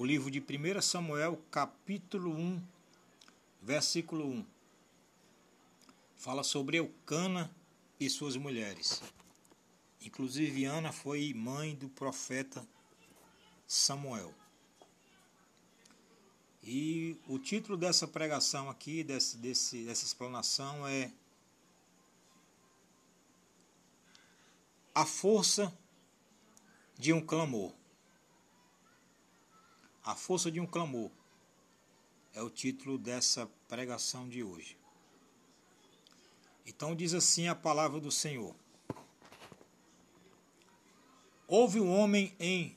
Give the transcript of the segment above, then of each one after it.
o livro de 1 Samuel, capítulo 1, versículo 1. Fala sobre Eucana e suas mulheres. Inclusive, Ana foi mãe do profeta Samuel. E o título dessa pregação aqui, desse, desse, dessa explanação é A Força de um Clamor. A força de um clamor é o título dessa pregação de hoje. Então diz assim a palavra do Senhor. Houve um homem em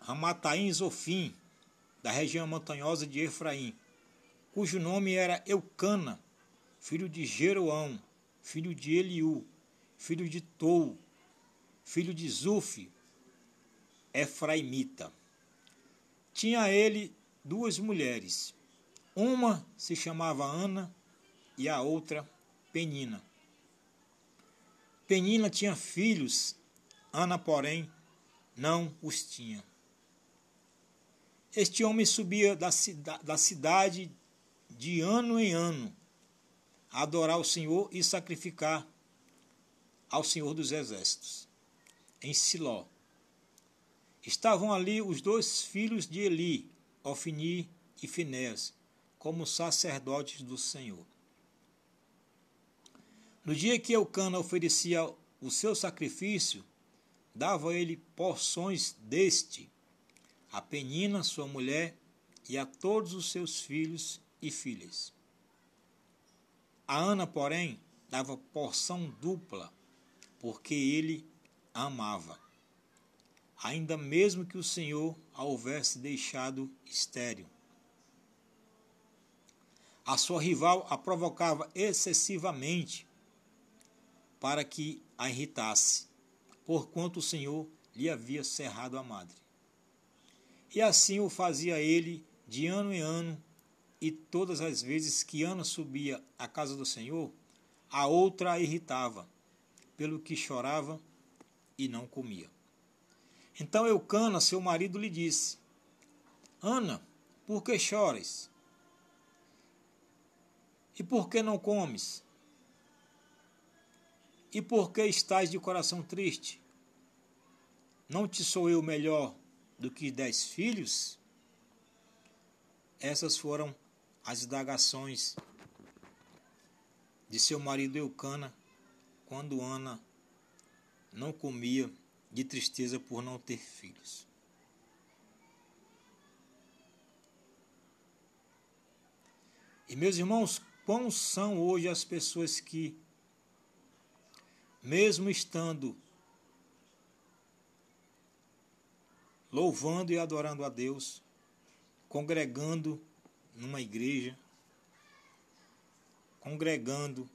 Ramataim Zofim, da região montanhosa de Efraim, cujo nome era Eucana, filho de Jeroão, filho de Eliú, filho de Tou, filho de Zuf, Efraimita. Tinha ele duas mulheres. Uma se chamava Ana e a outra Penina. Penina tinha filhos, Ana, porém, não os tinha. Este homem subia da, da cidade de ano em ano a adorar o Senhor e sacrificar ao Senhor dos Exércitos, em Siló Estavam ali os dois filhos de Eli, Ofni e Finéas, como sacerdotes do Senhor. No dia que Eucana oferecia o seu sacrifício, dava ele porções deste a Penina, sua mulher, e a todos os seus filhos e filhas. A Ana, porém, dava porção dupla, porque ele amava ainda mesmo que o Senhor a houvesse deixado estéril. A sua rival a provocava excessivamente para que a irritasse, porquanto o Senhor lhe havia cerrado a madre. E assim o fazia ele de ano em ano, e todas as vezes que Ana subia à casa do Senhor, a outra a irritava, pelo que chorava e não comia. Então Eucana, seu marido, lhe disse: Ana, por que choras? E por que não comes? E por que estás de coração triste? Não te sou eu melhor do que dez filhos? Essas foram as indagações de seu marido Eucana quando Ana não comia de tristeza por não ter filhos. E meus irmãos, quão são hoje as pessoas que, mesmo estando louvando e adorando a Deus, congregando numa igreja, congregando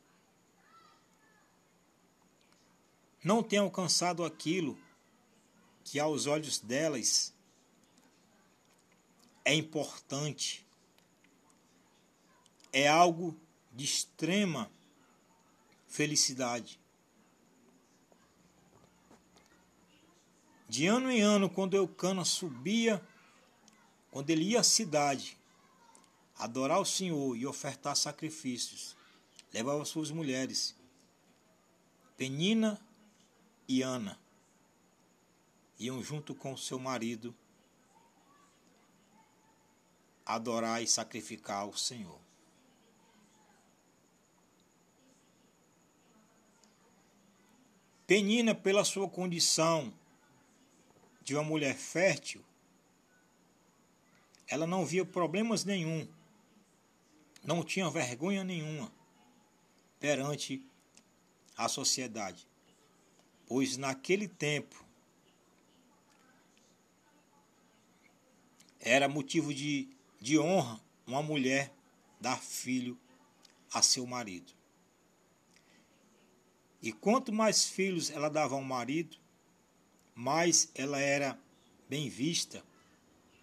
não tem alcançado aquilo que aos olhos delas é importante, é algo de extrema felicidade. De ano em ano, quando Eucana subia, quando ele ia à cidade, adorar o Senhor e ofertar sacrifícios, levava suas mulheres, Penina e Ana iam junto com seu marido adorar e sacrificar ao Senhor. Penina, pela sua condição de uma mulher fértil, ela não via problemas nenhum, não tinha vergonha nenhuma perante a sociedade pois naquele tempo era motivo de, de honra uma mulher dar filho a seu marido. E quanto mais filhos ela dava ao marido, mais ela era bem vista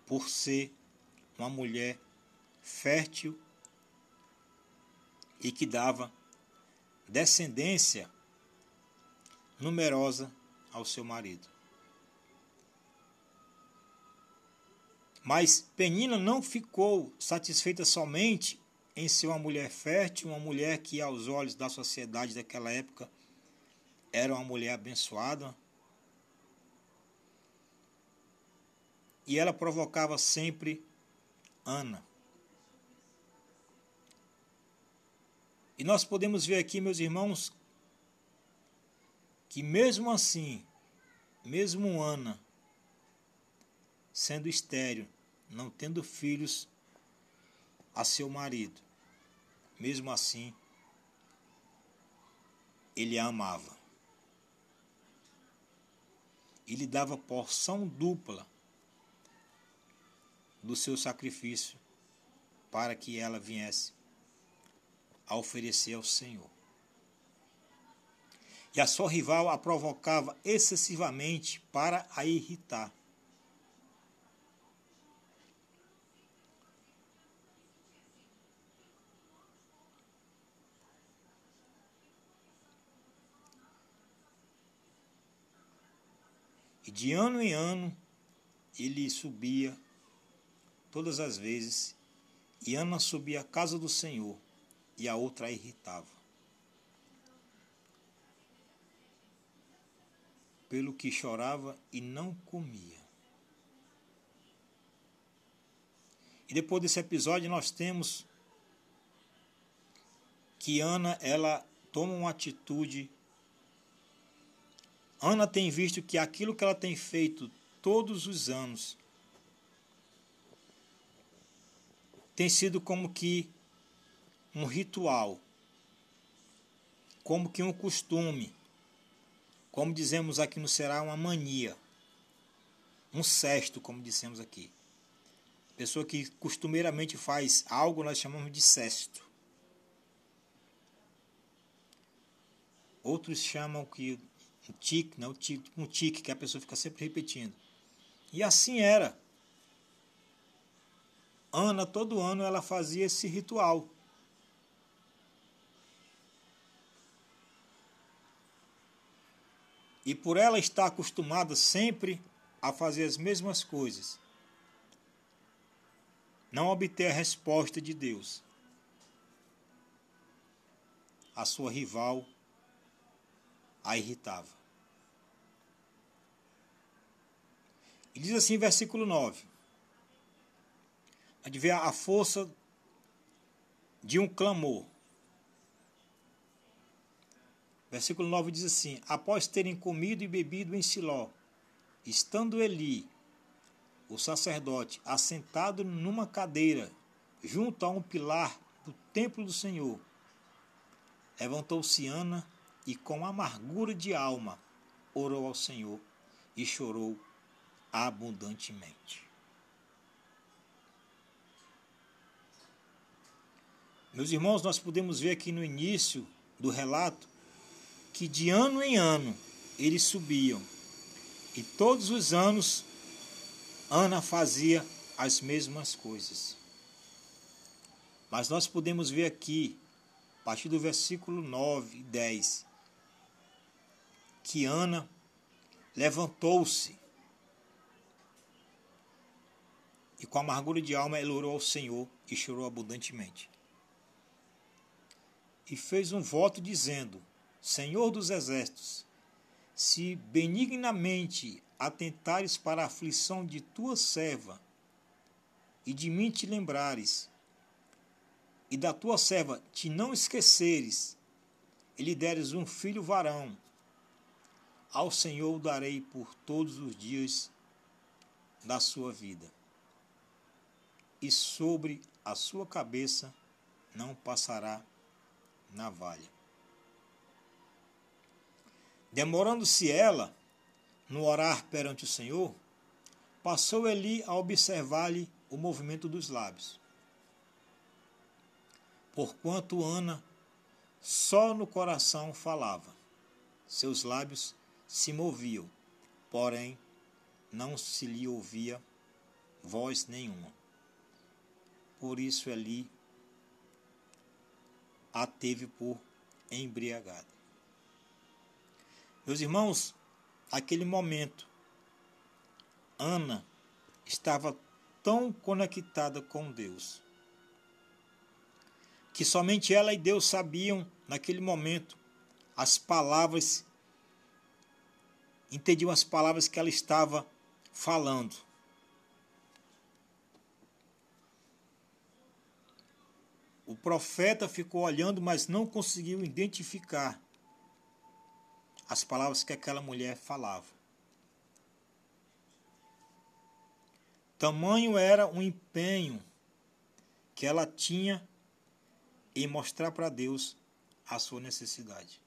por ser uma mulher fértil e que dava descendência numerosa ao seu marido. Mas Penina não ficou satisfeita somente em ser uma mulher fértil, uma mulher que, aos olhos da sociedade daquela época, era uma mulher abençoada. E ela provocava sempre Ana. E nós podemos ver aqui, meus irmãos, que mesmo assim, mesmo Ana, sendo estéril, não tendo filhos a seu marido, mesmo assim, ele a amava. E lhe dava porção dupla do seu sacrifício para que ela viesse a oferecer ao Senhor. E a sua rival a provocava excessivamente para a irritar. E de ano em ano ele subia todas as vezes, e Ana subia à casa do Senhor e a outra a irritava. Pelo que chorava e não comia. E depois desse episódio nós temos que Ana ela toma uma atitude. Ana tem visto que aquilo que ela tem feito todos os anos tem sido como que um ritual, como que um costume, como dizemos aqui no Será, uma mania, um cesto, como dissemos aqui. Pessoa que costumeiramente faz algo, nós chamamos de cesto. Outros chamam que um tique, né? um tique que a pessoa fica sempre repetindo. E assim era. Ana, todo ano, ela fazia esse ritual. E por ela estar acostumada sempre a fazer as mesmas coisas, não obter a resposta de Deus, a sua rival a irritava. Diz assim, versículo 9: a ver a força de um clamor. Versículo 9 diz assim: Após terem comido e bebido em Siló, estando Eli, o sacerdote, assentado numa cadeira, junto a um pilar do templo do Senhor, levantou-se Ana e, com amargura de alma, orou ao Senhor e chorou abundantemente. Meus irmãos, nós podemos ver aqui no início do relato que de ano em ano eles subiam. E todos os anos Ana fazia as mesmas coisas. Mas nós podemos ver aqui, a partir do versículo 9 e 10, que Ana levantou-se e com amargura de alma ela orou ao Senhor e chorou abundantemente. E fez um voto dizendo: Senhor dos exércitos, se benignamente atentares para a aflição de tua serva, e de mim te lembrares, e da tua serva te não esqueceres, e lhe deres um filho varão, ao Senhor o darei por todos os dias da sua vida, e sobre a sua cabeça não passará navalha. Demorando-se ela no orar perante o Senhor, passou Eli a observar-lhe o movimento dos lábios. Porquanto Ana só no coração falava, seus lábios se moviam, porém não se lhe ouvia voz nenhuma. Por isso Eli a teve por embriagada. Meus irmãos, aquele momento, Ana estava tão conectada com Deus que somente ela e Deus sabiam naquele momento as palavras, entendiam as palavras que ela estava falando. Profeta ficou olhando, mas não conseguiu identificar as palavras que aquela mulher falava. Tamanho era o empenho que ela tinha em mostrar para Deus a sua necessidade.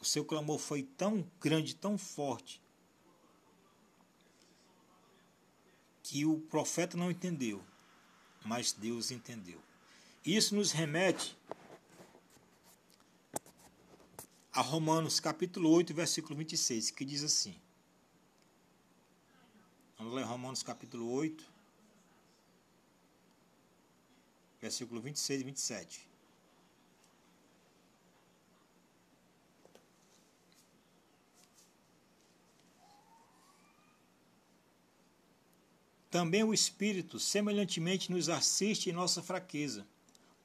O seu clamor foi tão grande, tão forte, que o profeta não entendeu, mas Deus entendeu. Isso nos remete a Romanos capítulo 8, versículo 26, que diz assim. Vamos ler Romanos capítulo 8, versículo 26 e 27. Também o Espírito semelhantemente nos assiste em nossa fraqueza,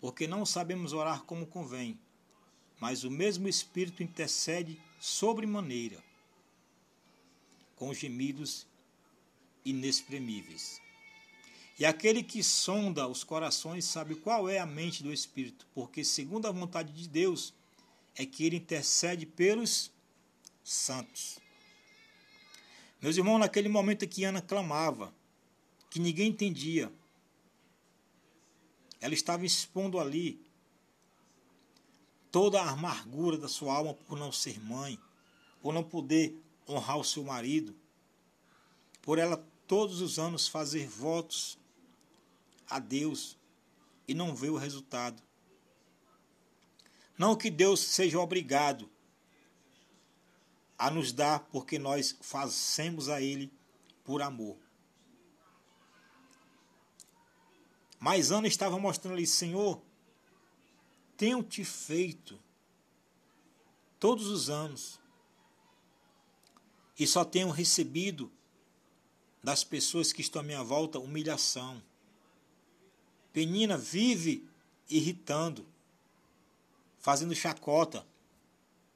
porque não sabemos orar como convém, mas o mesmo Espírito intercede sobremaneira, com gemidos inexprimíveis. E aquele que sonda os corações sabe qual é a mente do Espírito, porque, segundo a vontade de Deus, é que ele intercede pelos santos. Meus irmãos, naquele momento que Ana clamava, que ninguém entendia. Ela estava expondo ali toda a amargura da sua alma por não ser mãe, por não poder honrar o seu marido, por ela todos os anos fazer votos a Deus e não ver o resultado. Não que Deus seja obrigado a nos dar porque nós fazemos a Ele por amor. Mas Ana estava mostrando ali, Senhor, tenho te feito todos os anos e só tenho recebido das pessoas que estão à minha volta humilhação. Penina vive irritando, fazendo chacota,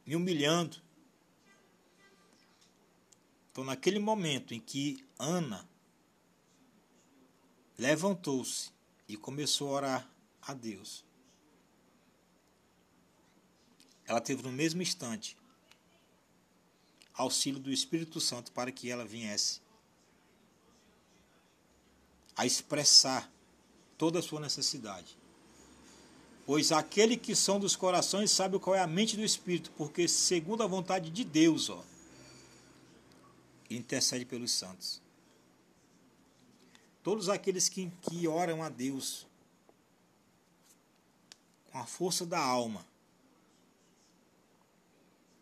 me humilhando. Então, naquele momento em que Ana levantou-se e começou a orar a Deus. Ela teve no mesmo instante auxílio do Espírito Santo para que ela viesse a expressar toda a sua necessidade. Pois aquele que são dos corações sabe qual é a mente do Espírito, porque segundo a vontade de Deus, ó, intercede pelos santos. Todos aqueles que, que oram a Deus com a força da alma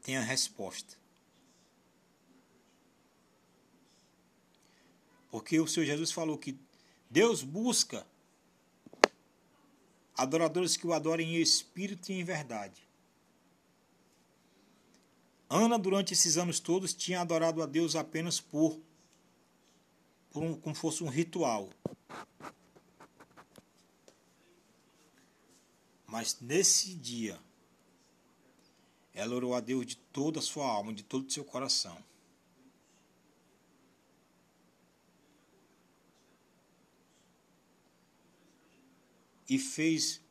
têm a resposta. Porque o Senhor Jesus falou que Deus busca adoradores que o adorem em espírito e em verdade. Ana, durante esses anos todos, tinha adorado a Deus apenas por um, como fosse um ritual. Mas nesse dia, ela orou a Deus de toda a sua alma, de todo o seu coração. E fez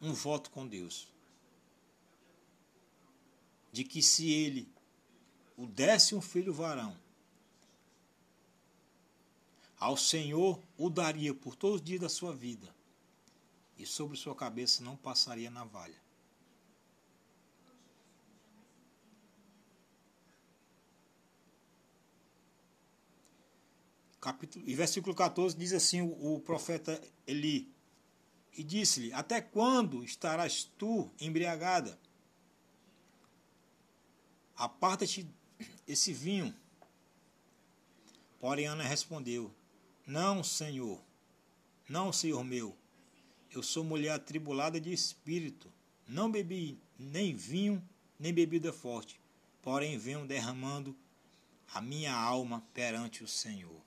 um voto com Deus. De que se ele o desse um filho varão, ao Senhor o daria por todos os dias da sua vida, e sobre sua cabeça não passaria navalha. Capítulo, e versículo 14 diz assim o, o profeta Eli, e disse-lhe, até quando estarás tu embriagada? Aparta-te esse vinho. Porém Ana respondeu, não, Senhor, não, Senhor meu, eu sou mulher atribulada de espírito, não bebi nem vinho, nem bebida forte, porém venho derramando a minha alma perante o Senhor.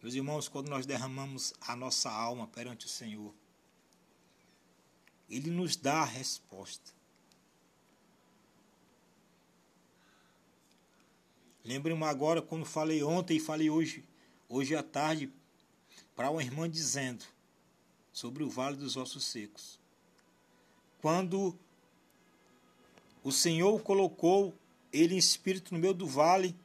Meus irmãos, quando nós derramamos a nossa alma perante o Senhor, Ele nos dá a resposta. Lembre-me agora quando falei ontem e falei hoje, hoje à tarde, para uma irmã dizendo sobre o vale dos ossos secos. Quando o Senhor colocou ele em espírito no meio do vale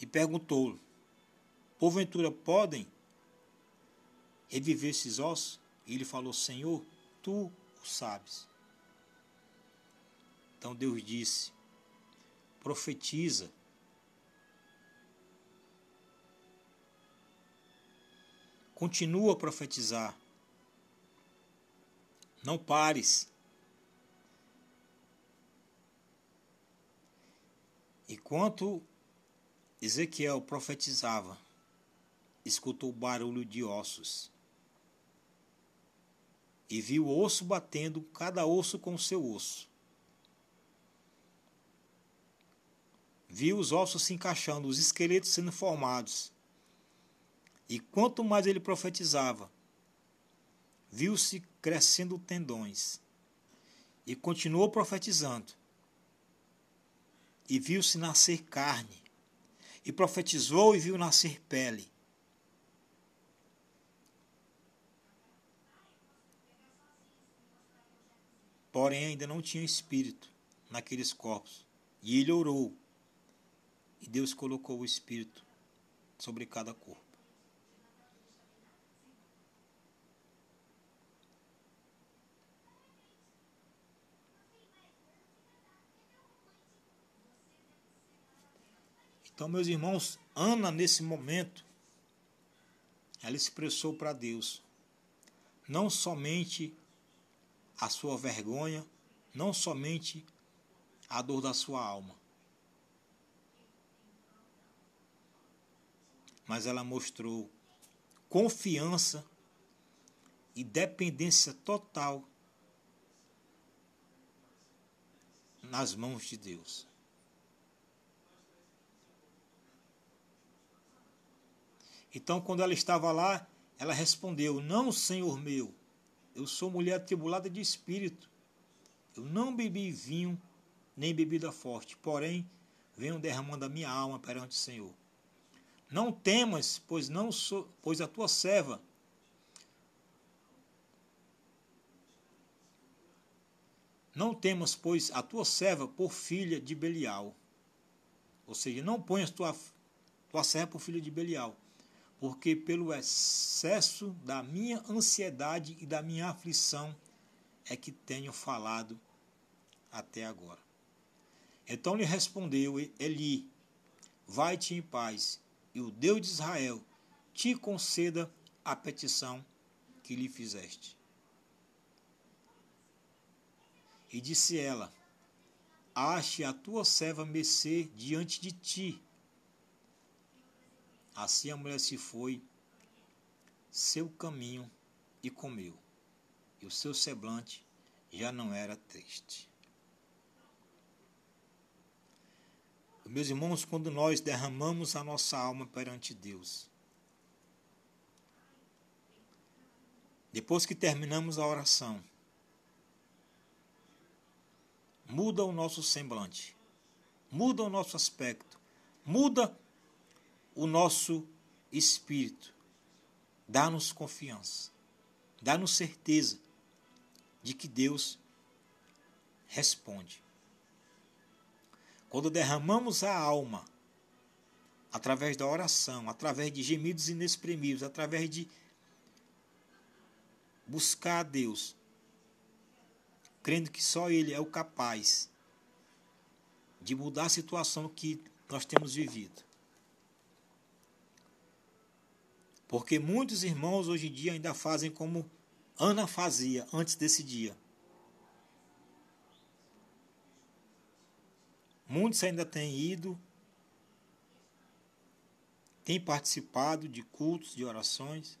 e perguntou: Porventura podem reviver esses ossos? E ele falou: Senhor, tu o sabes. Então Deus disse: profetiza. Continua a profetizar. Não pares. Enquanto Ezequiel profetizava, escutou o barulho de ossos e viu o osso batendo, cada osso com seu osso. Viu os ossos se encaixando, os esqueletos sendo formados. E quanto mais ele profetizava, viu-se crescendo tendões. E continuou profetizando. E viu-se nascer carne. E profetizou e viu nascer pele. Porém, ainda não tinha espírito naqueles corpos. E ele orou. E Deus colocou o espírito sobre cada corpo. Então, meus irmãos, Ana, nesse momento, ela expressou para Deus não somente a sua vergonha, não somente a dor da sua alma, mas ela mostrou confiança e dependência total nas mãos de Deus. Então, quando ela estava lá, ela respondeu: Não, Senhor meu, eu sou mulher atribulada de espírito. Eu não bebi vinho nem bebida forte, porém venho derramando a minha alma perante o Senhor. Não temas, pois não sou, pois a tua serva Não temas, pois, a tua serva por filha de Belial. Ou seja, não ponhas tua, tua serva por filha de Belial porque pelo excesso da minha ansiedade e da minha aflição é que tenho falado até agora. Então lhe respondeu Eli: Vai-te em paz, e o Deus de Israel te conceda a petição que lhe fizeste. E disse ela: Ache a tua serva mercê diante de ti, Assim a mulher se foi seu caminho e comeu, e o seu semblante já não era triste. Meus irmãos, quando nós derramamos a nossa alma perante Deus, depois que terminamos a oração, muda o nosso semblante, muda o nosso aspecto, muda o nosso espírito. Dá-nos confiança, dá-nos certeza de que Deus responde. Quando derramamos a alma, através da oração, através de gemidos inexprimíveis, através de buscar a Deus, crendo que só Ele é o capaz de mudar a situação que nós temos vivido. Porque muitos irmãos hoje em dia ainda fazem como Ana fazia antes desse dia. Muitos ainda têm ido, têm participado de cultos, de orações,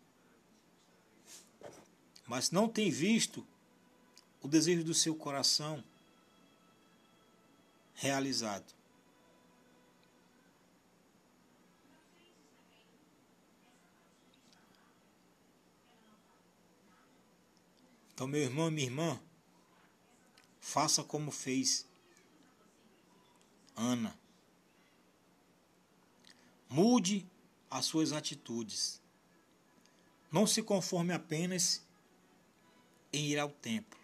mas não têm visto o desejo do seu coração realizado. Então, meu irmão e minha irmã, faça como fez Ana. Mude as suas atitudes. Não se conforme apenas em ir ao templo.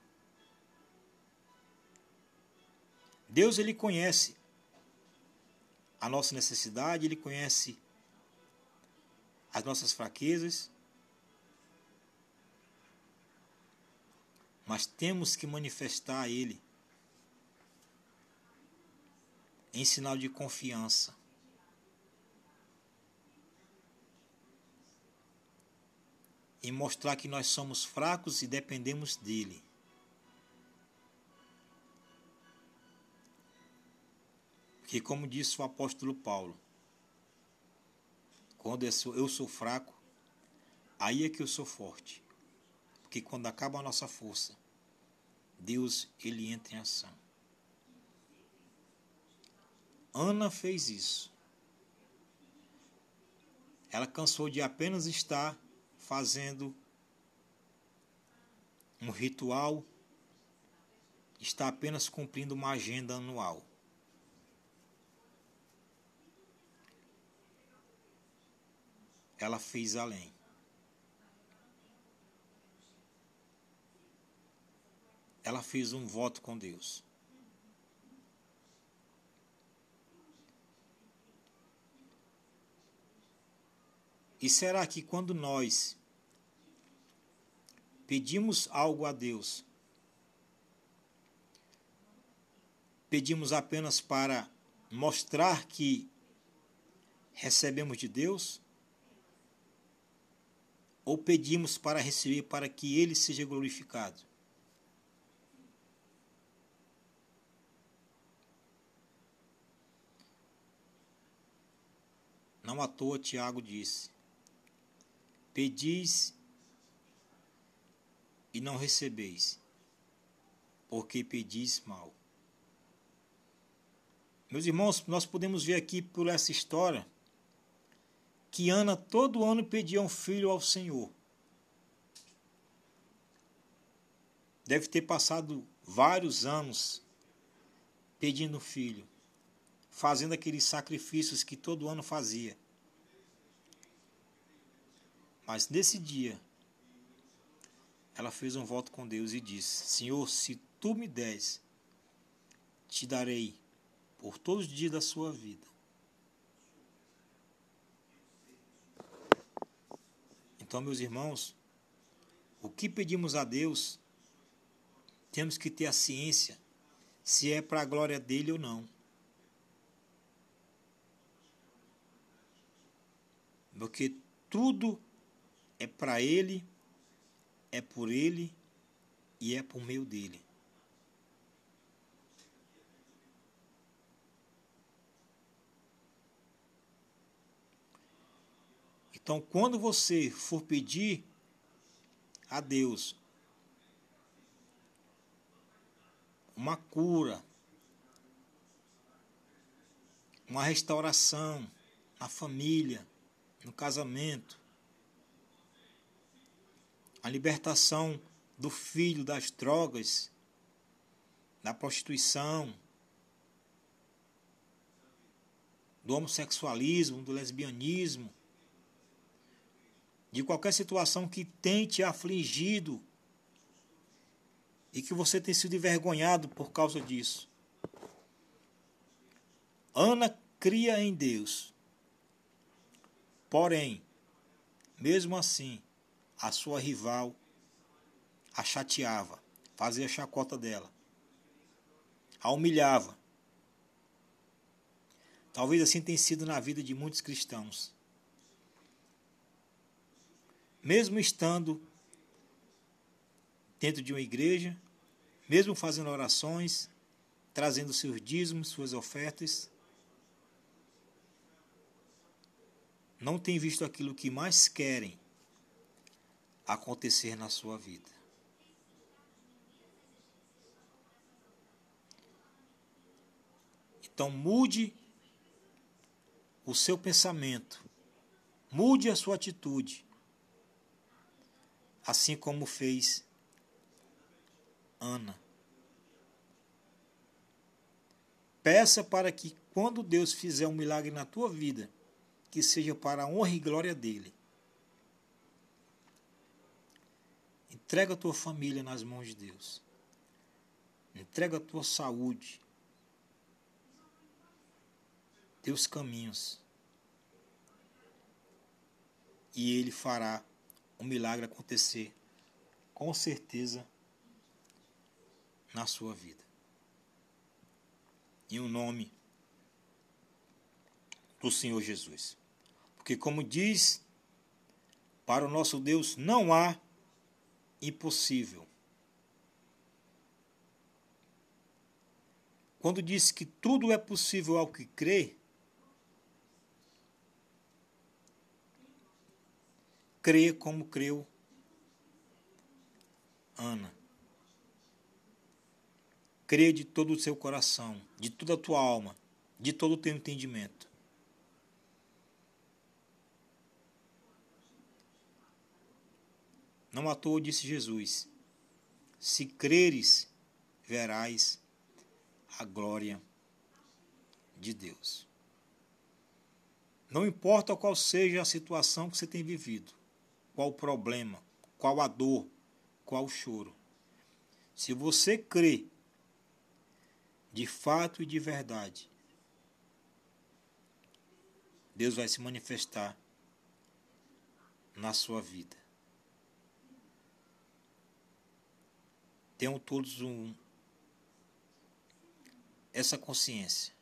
Deus ele conhece a nossa necessidade, ele conhece as nossas fraquezas. Mas temos que manifestar a ele em sinal de confiança. Em mostrar que nós somos fracos e dependemos dele. Que, como disse o apóstolo Paulo, quando eu sou, eu sou fraco, aí é que eu sou forte. Porque quando acaba a nossa força, Deus ele entra em ação. Ana fez isso. Ela cansou de apenas estar fazendo um ritual, está apenas cumprindo uma agenda anual. ela fez além. Ela fez um voto com Deus. E será que quando nós pedimos algo a Deus, pedimos apenas para mostrar que recebemos de Deus? ou pedimos para receber para que ele seja glorificado? Não à toa Tiago disse: Pedis e não recebeis, porque pedis mal. Meus irmãos, nós podemos ver aqui por essa história que Ana todo ano pedia um filho ao Senhor. Deve ter passado vários anos pedindo filho, fazendo aqueles sacrifícios que todo ano fazia. Mas nesse dia, ela fez um voto com Deus e disse: Senhor, se tu me des, te darei por todos os dias da sua vida Então, meus irmãos, o que pedimos a Deus, temos que ter a ciência se é para a glória dele ou não. Porque tudo é para ele, é por ele e é por meio dele. Então, quando você for pedir a Deus uma cura, uma restauração na família, no casamento, a libertação do filho das drogas, da prostituição, do homossexualismo, do lesbianismo, de qualquer situação que tenha te afligido e que você tenha sido envergonhado por causa disso. Ana cria em Deus. Porém, mesmo assim, a sua rival a chateava, fazia chacota dela, a humilhava. Talvez assim tenha sido na vida de muitos cristãos mesmo estando dentro de uma igreja, mesmo fazendo orações, trazendo seus dízimos, suas ofertas, não tem visto aquilo que mais querem acontecer na sua vida. Então mude o seu pensamento, mude a sua atitude assim como fez Ana. Peça para que, quando Deus fizer um milagre na tua vida, que seja para a honra e glória dele. Entrega a tua família nas mãos de Deus. Entrega a tua saúde. Teus caminhos. E ele fará o milagre acontecer com certeza na sua vida em o um nome do Senhor Jesus. Porque, como diz, para o nosso Deus não há impossível. Quando diz que tudo é possível ao que crê, crê como creu Ana. Crê de todo o seu coração, de toda a tua alma, de todo o teu entendimento. Não à toa disse Jesus: Se creres, verás a glória de Deus. Não importa qual seja a situação que você tem vivido, qual o problema, qual a dor, qual o choro. Se você crê de fato e de verdade, Deus vai se manifestar na sua vida. Tenham todos um, essa consciência.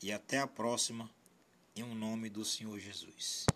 E até a próxima, em um nome do Senhor Jesus.